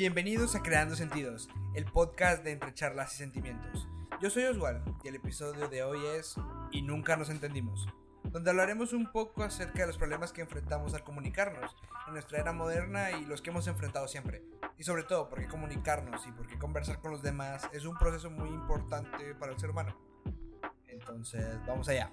Bienvenidos a Creando Sentidos, el podcast de entre charlas y sentimientos. Yo soy Oswald y el episodio de hoy es Y nunca nos entendimos, donde hablaremos un poco acerca de los problemas que enfrentamos al comunicarnos en nuestra era moderna y los que hemos enfrentado siempre. Y sobre todo porque comunicarnos y porque conversar con los demás es un proceso muy importante para el ser humano. Entonces, vamos allá.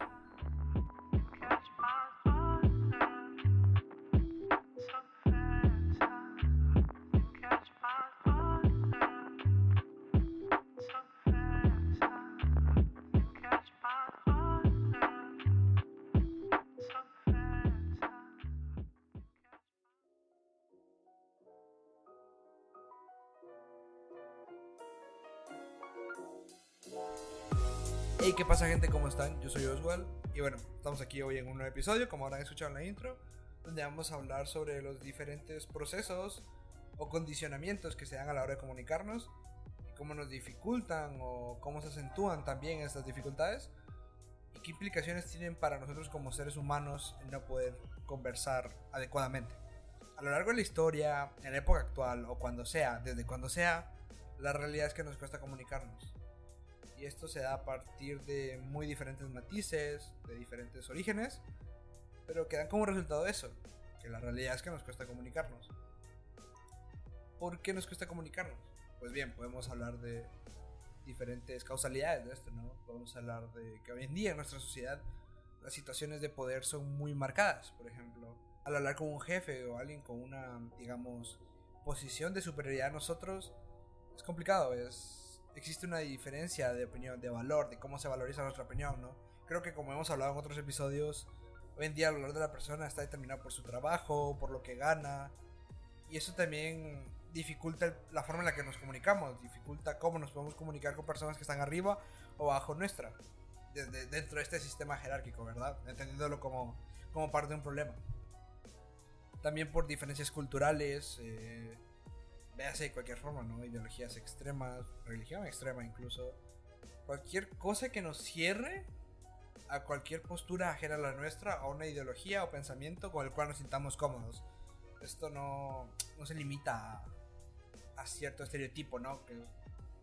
Hey, ¿qué pasa gente? ¿Cómo están? Yo soy Oswald y bueno, estamos aquí hoy en un nuevo episodio, como habrán escuchado en la intro, donde vamos a hablar sobre los diferentes procesos o condicionamientos que se dan a la hora de comunicarnos y cómo nos dificultan o cómo se acentúan también estas dificultades y qué implicaciones tienen para nosotros como seres humanos en no poder conversar adecuadamente. A lo largo de la historia, en la época actual o cuando sea, desde cuando sea, la realidad es que nos cuesta comunicarnos y esto se da a partir de muy diferentes matices, de diferentes orígenes, pero que dan como resultado eso, que la realidad es que nos cuesta comunicarnos. ¿Por qué nos cuesta comunicarnos? Pues bien, podemos hablar de diferentes causalidades de esto, ¿no? Podemos hablar de que hoy en día en nuestra sociedad las situaciones de poder son muy marcadas, por ejemplo, al hablar con un jefe o alguien con una, digamos, posición de superioridad a nosotros, es complicado, es existe una diferencia de opinión, de valor, de cómo se valoriza nuestra opinión, ¿no? Creo que como hemos hablado en otros episodios, hoy en día el valor de la persona está determinado por su trabajo, por lo que gana, y eso también dificulta la forma en la que nos comunicamos, dificulta cómo nos podemos comunicar con personas que están arriba o bajo nuestra, dentro de este sistema jerárquico, ¿verdad? Entendiéndolo como, como parte de un problema. También por diferencias culturales, eh, véase de cualquier forma, ¿no? Ideologías extremas, religión extrema incluso. Cualquier cosa que nos cierre a cualquier postura ajena a la nuestra, a una ideología o pensamiento con el cual nos sintamos cómodos. Esto no, no se limita a, a, cierto estereotipo, ¿no?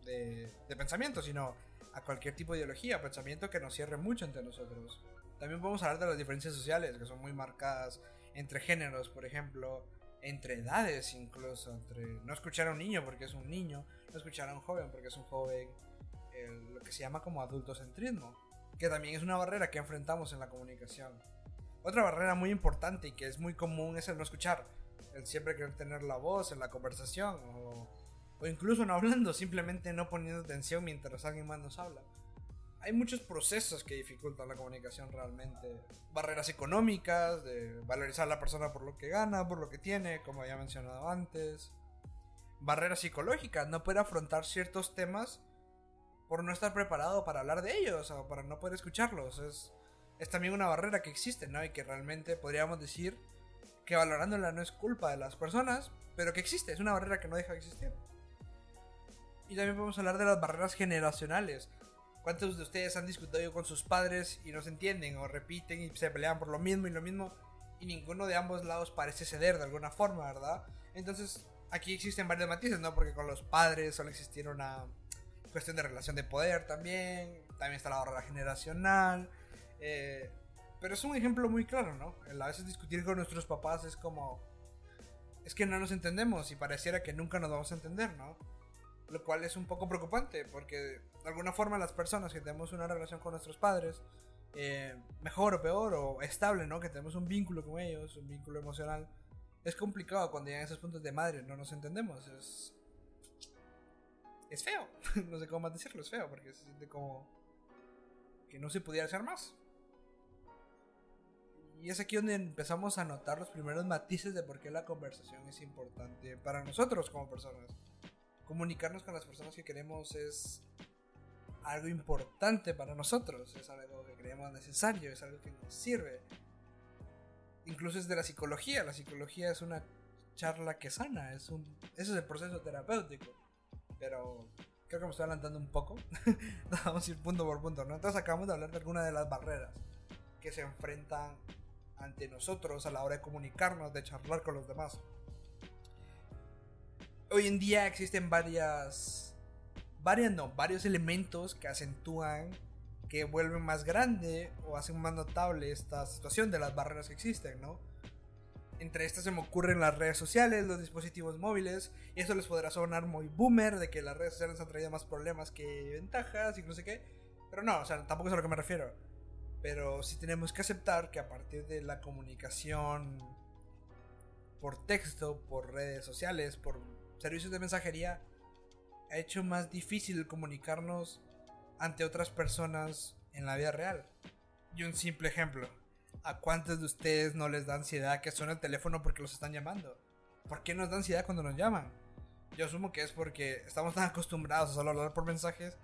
De, de pensamiento, sino a cualquier tipo de ideología pensamiento que nos cierre mucho entre nosotros. También podemos hablar de las diferencias sociales, que son muy marcadas entre géneros, por ejemplo, entre edades incluso, entre no escuchar a un niño porque es un niño, no escuchar a un joven porque es un joven, lo que se llama como adultocentrismo, que también es una barrera que enfrentamos en la comunicación. Otra barrera muy importante y que es muy común es el no escuchar, el siempre querer tener la voz en la conversación o, o incluso no hablando, simplemente no poniendo atención mientras alguien más nos habla hay muchos procesos que dificultan la comunicación realmente. Barreras económicas, de valorizar a la persona por lo que gana, por lo que tiene, como había mencionado antes. Barreras psicológicas, no poder afrontar ciertos temas por no estar preparado para hablar de ellos o para no poder escucharlos. Es, es también una barrera que existe, ¿no? Y que realmente podríamos decir que valorándola no es culpa de las personas, pero que existe, es una barrera que no deja de existir. Y también podemos hablar de las barreras generacionales ¿Cuántos de ustedes han discutido con sus padres y no se entienden o repiten y se pelean por lo mismo y lo mismo y ninguno de ambos lados parece ceder de alguna forma, ¿verdad? Entonces, aquí existen varios matices, ¿no? Porque con los padres solo existir una cuestión de relación de poder también, también está la barrera generacional, eh, pero es un ejemplo muy claro, ¿no? A veces discutir con nuestros papás es como... Es que no nos entendemos y pareciera que nunca nos vamos a entender, ¿no? Lo cual es un poco preocupante porque de alguna forma las personas que tenemos una relación con nuestros padres, eh, mejor o peor o estable, ¿no? Que tenemos un vínculo con ellos, un vínculo emocional, es complicado cuando llegan a esos puntos de madre, no nos entendemos, es... Es feo, no sé cómo más decirlo, es feo porque se siente como que no se pudiera hacer más. Y es aquí donde empezamos a notar los primeros matices de por qué la conversación es importante para nosotros como personas comunicarnos con las personas que queremos es algo importante para nosotros, es algo que creemos necesario, es algo que nos sirve. Incluso es de la psicología, la psicología es una charla que sana, es un, ese es el proceso terapéutico. Pero creo que me estoy adelantando un poco. Vamos a ir punto por punto, ¿no? Entonces acabamos de hablar de algunas de las barreras que se enfrentan ante nosotros a la hora de comunicarnos, de charlar con los demás. Hoy en día existen varias, varias no, varios elementos que acentúan, que vuelven más grande o hacen más notable esta situación de las barreras que existen, ¿no? Entre estas se me ocurren las redes sociales, los dispositivos móviles, y eso les podrá sonar muy boomer, de que las redes sociales han traído más problemas que ventajas y no sé qué. Pero no, o sea, tampoco es a lo que me refiero. Pero sí tenemos que aceptar que a partir de la comunicación por texto, por redes sociales, por servicios de mensajería, ha hecho más difícil comunicarnos ante otras personas en la vida real. Y un simple ejemplo ¿A cuántos de ustedes no les da ansiedad que suene el teléfono porque los están llamando? ¿Por qué nos da ansiedad cuando nos llaman? Yo asumo que es porque estamos tan acostumbrados a solo hablar por mensajes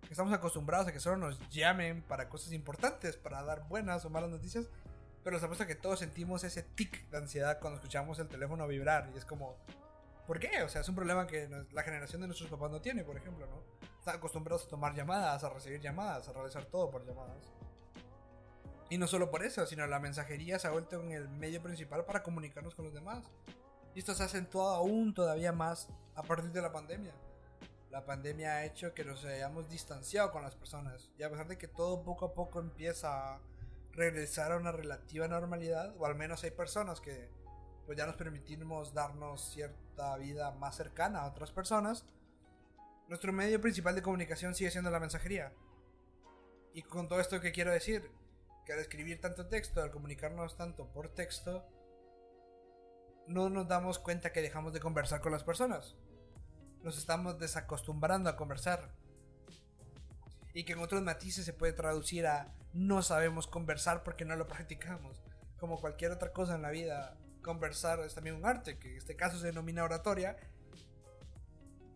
que estamos acostumbrados a que solo nos llamen para cosas importantes, para dar buenas o malas noticias. Pero les apuesto que todos sentimos ese tic de ansiedad cuando escuchamos el teléfono vibrar. Y es como, ¿por qué? O sea, es un problema que la generación de nuestros papás no tiene, por ejemplo, ¿no? Están acostumbrados a tomar llamadas, a recibir llamadas, a realizar todo por llamadas. Y no solo por eso, sino la mensajería se ha vuelto en el medio principal para comunicarnos con los demás. Y esto se ha acentuado aún todavía más a partir de la pandemia. La pandemia ha hecho que nos hayamos distanciado con las personas. Y a pesar de que todo poco a poco empieza a regresar a una relativa normalidad, o al menos hay personas que pues ya nos permitimos darnos cierta vida más cercana a otras personas, nuestro medio principal de comunicación sigue siendo la mensajería. Y con todo esto que quiero decir, que al escribir tanto texto, al comunicarnos tanto por texto, no nos damos cuenta que dejamos de conversar con las personas. Nos estamos desacostumbrando a conversar. Y que en otros matices se puede traducir a no sabemos conversar porque no lo practicamos. Como cualquier otra cosa en la vida, conversar es también un arte, que en este caso se denomina oratoria.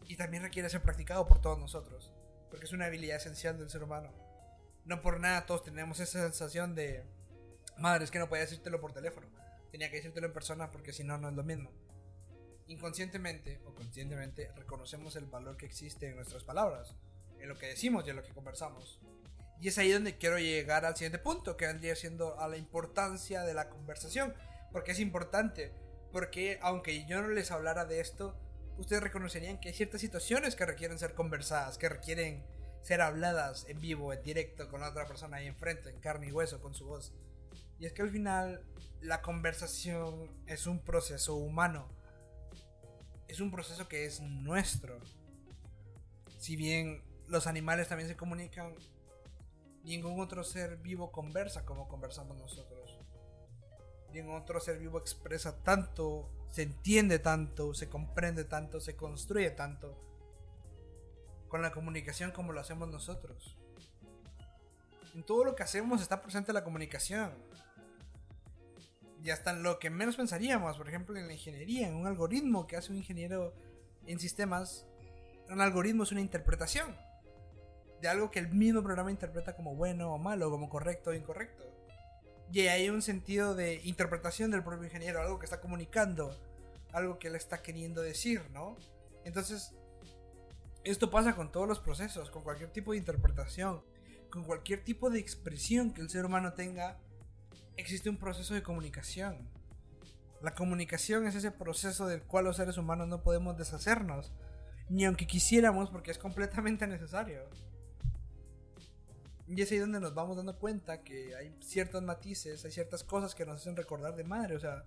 Y también requiere ser practicado por todos nosotros. Porque es una habilidad esencial del ser humano no por nada todos tenemos esa sensación de, madre, es que no podía decírtelo por teléfono. Tenía que decírtelo en persona porque si no, no es lo mismo. Inconscientemente o conscientemente reconocemos el valor que existe en nuestras palabras, en lo que decimos y en lo que conversamos. Y es ahí donde quiero llegar al siguiente punto, que vendría siendo a la importancia de la conversación. Porque es importante, porque aunque yo no les hablara de esto, ustedes reconocerían que hay ciertas situaciones que requieren ser conversadas, que requieren ser habladas en vivo, en directo, con la otra persona ahí enfrente, en carne y hueso, con su voz. Y es que al final la conversación es un proceso humano. Es un proceso que es nuestro. Si bien los animales también se comunican, ningún otro ser vivo conversa como conversamos nosotros. Ningún otro ser vivo expresa tanto, se entiende tanto, se comprende tanto, se construye tanto con la comunicación como lo hacemos nosotros. En todo lo que hacemos está presente la comunicación. Y hasta en lo que menos pensaríamos, por ejemplo en la ingeniería, en un algoritmo que hace un ingeniero en sistemas, un algoritmo es una interpretación de algo que el mismo programa interpreta como bueno o malo, como correcto o incorrecto. Y hay un sentido de interpretación del propio ingeniero, algo que está comunicando, algo que él está queriendo decir, ¿no? Entonces, esto pasa con todos los procesos, con cualquier tipo de interpretación, con cualquier tipo de expresión que el ser humano tenga, existe un proceso de comunicación. La comunicación es ese proceso del cual los seres humanos no podemos deshacernos, ni aunque quisiéramos porque es completamente necesario. Y es ahí donde nos vamos dando cuenta que hay ciertos matices, hay ciertas cosas que nos hacen recordar de madre, o sea,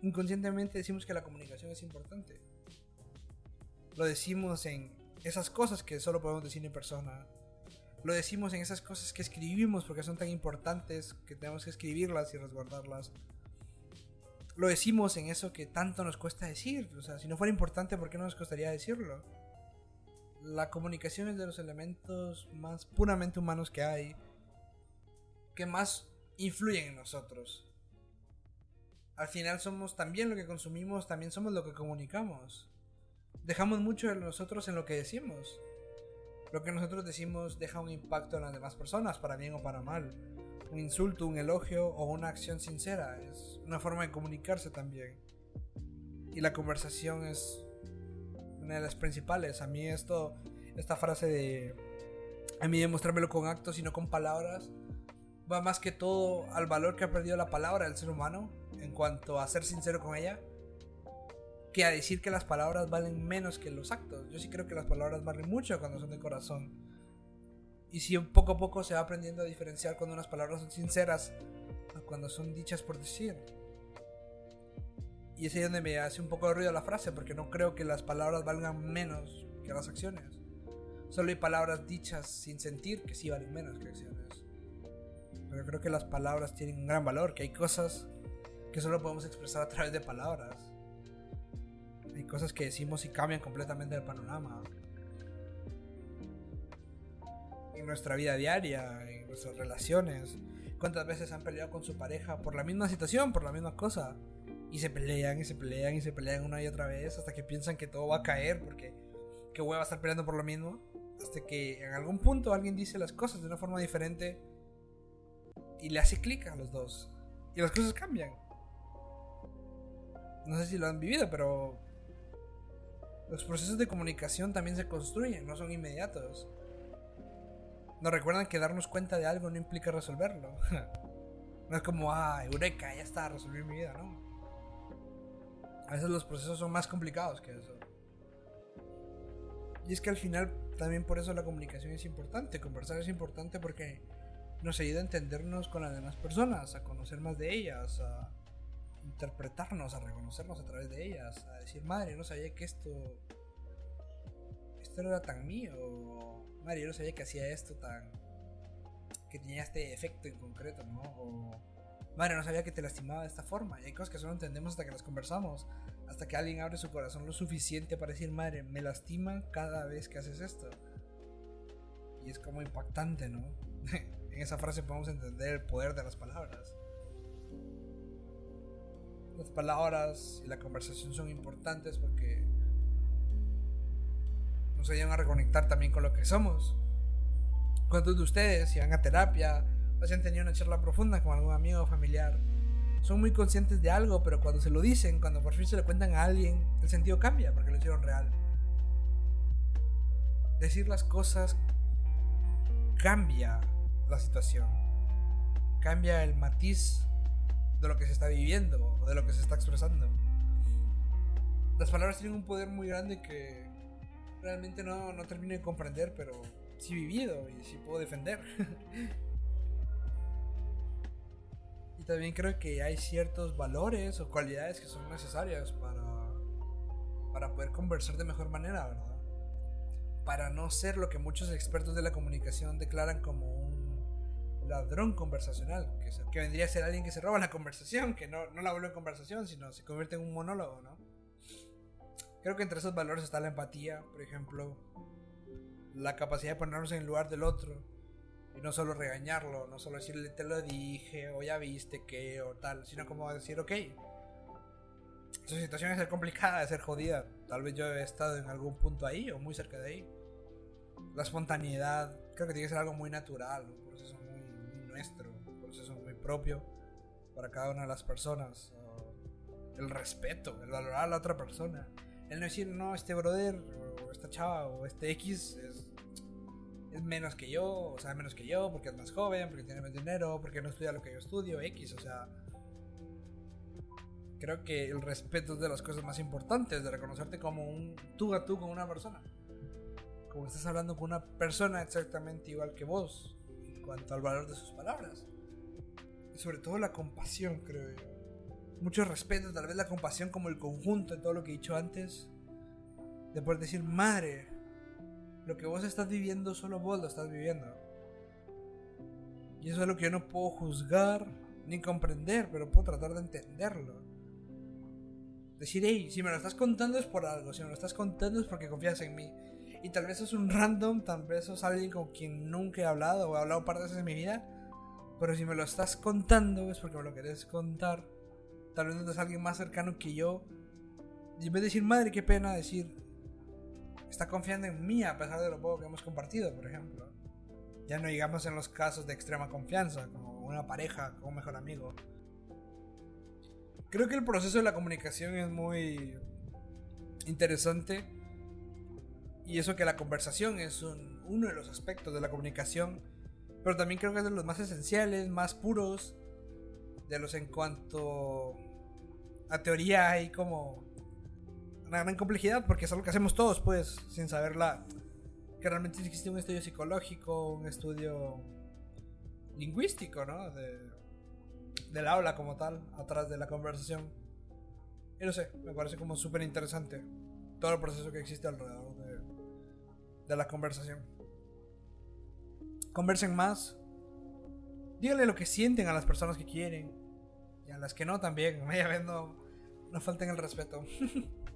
inconscientemente decimos que la comunicación es importante lo decimos en esas cosas que solo podemos decir en persona. Lo decimos en esas cosas que escribimos porque son tan importantes que tenemos que escribirlas y resguardarlas. Lo decimos en eso que tanto nos cuesta decir. O sea, si no fuera importante, ¿por qué no nos costaría decirlo? La comunicación es de los elementos más puramente humanos que hay, que más influyen en nosotros. Al final somos también lo que consumimos, también somos lo que comunicamos dejamos mucho de nosotros en lo que decimos. Lo que nosotros decimos deja un impacto en las demás personas, para bien o para mal. Un insulto, un elogio o una acción sincera es una forma de comunicarse también. Y la conversación es una de las principales. A mí esto, esta frase de, a mí demostrármelo con actos y no con palabras, va más que todo al valor que ha perdido la palabra del ser humano en cuanto a ser sincero con ella, que a decir que las palabras valen menos que los actos. Yo sí creo que las palabras valen mucho cuando son de corazón. Y si poco a poco se va aprendiendo a diferenciar cuando unas palabras son sinceras a cuando son dichas por decir. Y es ahí donde me hace un poco de ruido la frase, porque no creo que las palabras valgan menos que las acciones. Solo hay palabras dichas sin sentir que sí valen menos que acciones. Pero creo que las palabras tienen un gran valor, que hay cosas que solo podemos expresar a través de palabras. Hay cosas que decimos y cambian completamente el panorama. En nuestra vida diaria, en nuestras relaciones. ¿Cuántas veces han peleado con su pareja por la misma situación, por la misma cosa? Y se pelean y se pelean y se pelean una y otra vez hasta que piensan que todo va a caer porque qué hueva estar peleando por lo mismo. Hasta que en algún punto alguien dice las cosas de una forma diferente y le hace clic a los dos. Y las cosas cambian. No sé si lo han vivido, pero los procesos de comunicación también se construyen, no son inmediatos. Nos recuerdan que darnos cuenta de algo no implica resolverlo. no es como, ah, eureka, ya está, resolví mi vida, ¿no? A veces los procesos son más complicados que eso. Y es que al final también por eso la comunicación es importante. Conversar es importante porque nos ayuda a entendernos con las demás personas, a conocer más de ellas, a interpretarnos, a reconocernos a través de ellas, a decir, madre, no sabía que esto, esto no era tan mío, madre, yo no sabía que hacía esto tan, que tenía este efecto en concreto, ¿no? Madre, no sabía que te lastimaba de esta forma. Y hay cosas que solo entendemos hasta que las conversamos, hasta que alguien abre su corazón lo suficiente para decir, madre, me lastima cada vez que haces esto. Y es como impactante, ¿no? en esa frase podemos entender el poder de las palabras. Las palabras y la conversación son importantes porque nos ayudan a reconectar también con lo que somos. ¿Cuántos de ustedes, si van a terapia o si han tenido una charla profunda con algún amigo o familiar, son muy conscientes de algo, pero cuando se lo dicen, cuando por fin se lo cuentan a alguien, el sentido cambia porque lo hicieron real? Decir las cosas cambia la situación. Cambia el matiz de lo que se está viviendo o de lo que se está expresando. Las palabras tienen un poder muy grande que realmente no, no termino de comprender, pero sí vivido y sí puedo defender. también creo que hay ciertos valores o cualidades que son necesarias para, para poder conversar de mejor manera, ¿verdad? Para no ser lo que muchos expertos de la comunicación declaran como un ladrón conversacional, que, que, vendría a ser alguien que se roba la conversación, que no, no la vuelve en conversación, sino se convierte en un monólogo, ¿no? Creo que entre esos valores está la empatía, por ejemplo, la capacidad de ponernos en el lugar del otro y no solo regañarlo, no solo decirle te lo dije o ya viste que o tal, sino como decir, ok, su situación es ser complicada, es ser jodida, tal vez yo he estado en algún punto ahí o muy cerca de ahí. La espontaneidad, creo que tiene que ser algo muy natural, un proceso nuestro, un proceso muy propio para cada una de las personas. el respeto, el valorar a la otra persona. El no decir, no, este brother, o esta chava, o este X es, es menos que yo, o sea, menos que yo, porque es más joven, porque tiene más dinero, porque no estudia lo que yo estudio, X, o sea. Creo que el respeto es de las cosas más importantes, de reconocerte como un tú a tú con una persona. Como estás hablando con una persona exactamente igual que vos, cuanto al valor de sus palabras. Y sobre todo la compasión, creo yo. Mucho respeto, tal vez la compasión como el conjunto de todo lo que he dicho antes. De poder decir, madre, lo que vos estás viviendo, solo vos lo estás viviendo. Y eso es lo que yo no puedo juzgar ni comprender, pero puedo tratar de entenderlo. Decir, hey, si me lo estás contando es por algo, si me lo estás contando es porque confías en mí. Y tal vez es un random, tal vez es alguien con quien nunca he hablado o he hablado un par de veces en mi vida. Pero si me lo estás contando es porque me lo querés contar. Tal vez no es alguien más cercano que yo. Y en vez de decir, madre, qué pena, decir, está confiando en mí a pesar de lo poco que hemos compartido, por ejemplo. Ya no llegamos en los casos de extrema confianza, como una pareja, como un mejor amigo. Creo que el proceso de la comunicación es muy interesante Y eso que la conversación es uno de los aspectos de la comunicación, pero también creo que es de los más esenciales, más puros, de los en cuanto a teoría hay como una gran complejidad, porque es algo que hacemos todos, pues, sin saberla. Que realmente existe un estudio psicológico, un estudio lingüístico, ¿no? De, del habla como tal, atrás de la conversación. Y no sé, me parece como súper interesante todo el proceso que existe alrededor de, de la conversación. Conversen más. Díganle lo que sienten a las personas que quieren. Y a las que no también. Vaya no, no falten el respeto.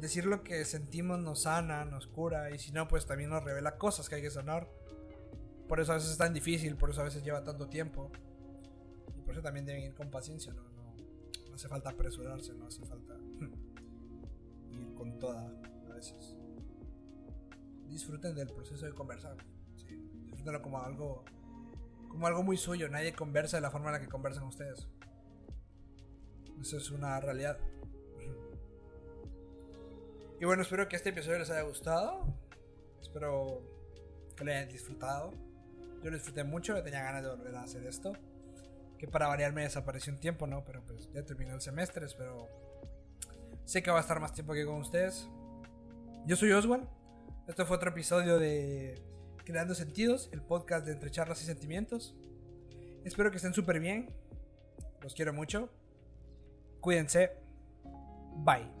Decir lo que sentimos nos sana, nos cura. Y si no, pues también nos revela cosas que hay que sanar. Por eso a veces es tan difícil, por eso a veces lleva tanto tiempo. Y por eso también deben ir con paciencia, ¿no? No, hace falta apresurarse, no hace falta ir con toda a veces. Disfruten del proceso de conversar. Sí, disfrútenlo como algo como algo muy suyo. Nadie conversa de la forma en la que conversan ustedes. Eso es una realidad. Y bueno, espero que este episodio les haya gustado. Espero que lo hayan disfrutado. Yo lo disfruté mucho, tenía ganas de volver a hacer esto. Que para variarme desapareció un tiempo, ¿no? Pero pues ya terminó el semestre, pero sé que va a estar más tiempo aquí con ustedes. Yo soy Oswald. Este fue otro episodio de Creando Sentidos, el podcast de Entre Charlas y Sentimientos. Espero que estén súper bien. Los quiero mucho. Cuídense. Bye.